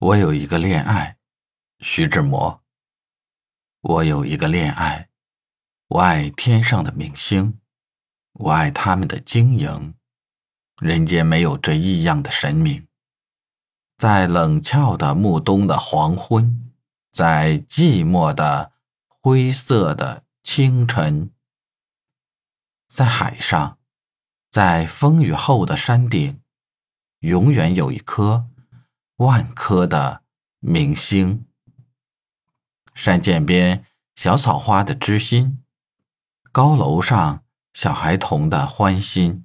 我有一个恋爱，徐志摩。我有一个恋爱，我爱天上的明星，我爱他们的晶莹。人间没有这异样的神明。在冷峭的暮冬的黄昏，在寂寞的灰色的清晨，在海上，在风雨后的山顶，永远有一颗。万科的明星，山涧边小草花的知心，高楼上小孩童的欢心，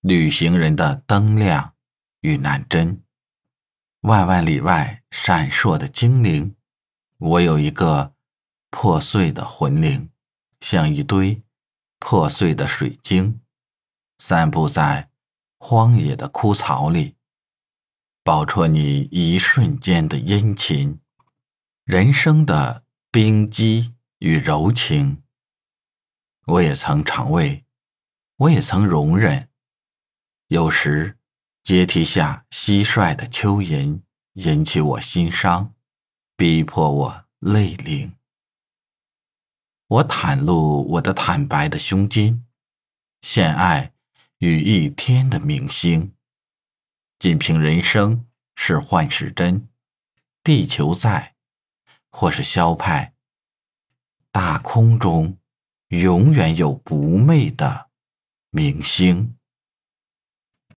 旅行人的灯亮与南针，万万里外闪烁的精灵，我有一个破碎的魂灵，像一堆破碎的水晶，散布在荒野的枯草里。饱啜你一瞬间的殷勤，人生的冰肌与柔情。我也曾尝味，我也曾容忍。有时阶梯下蟋蟀的蚯蚓引起我心伤，逼迫我泪淋。我袒露我的坦白的胸襟，献爱与一天的明星。仅凭人生是幻是真，地球在，或是肖派，大空中永远有不昧的明星。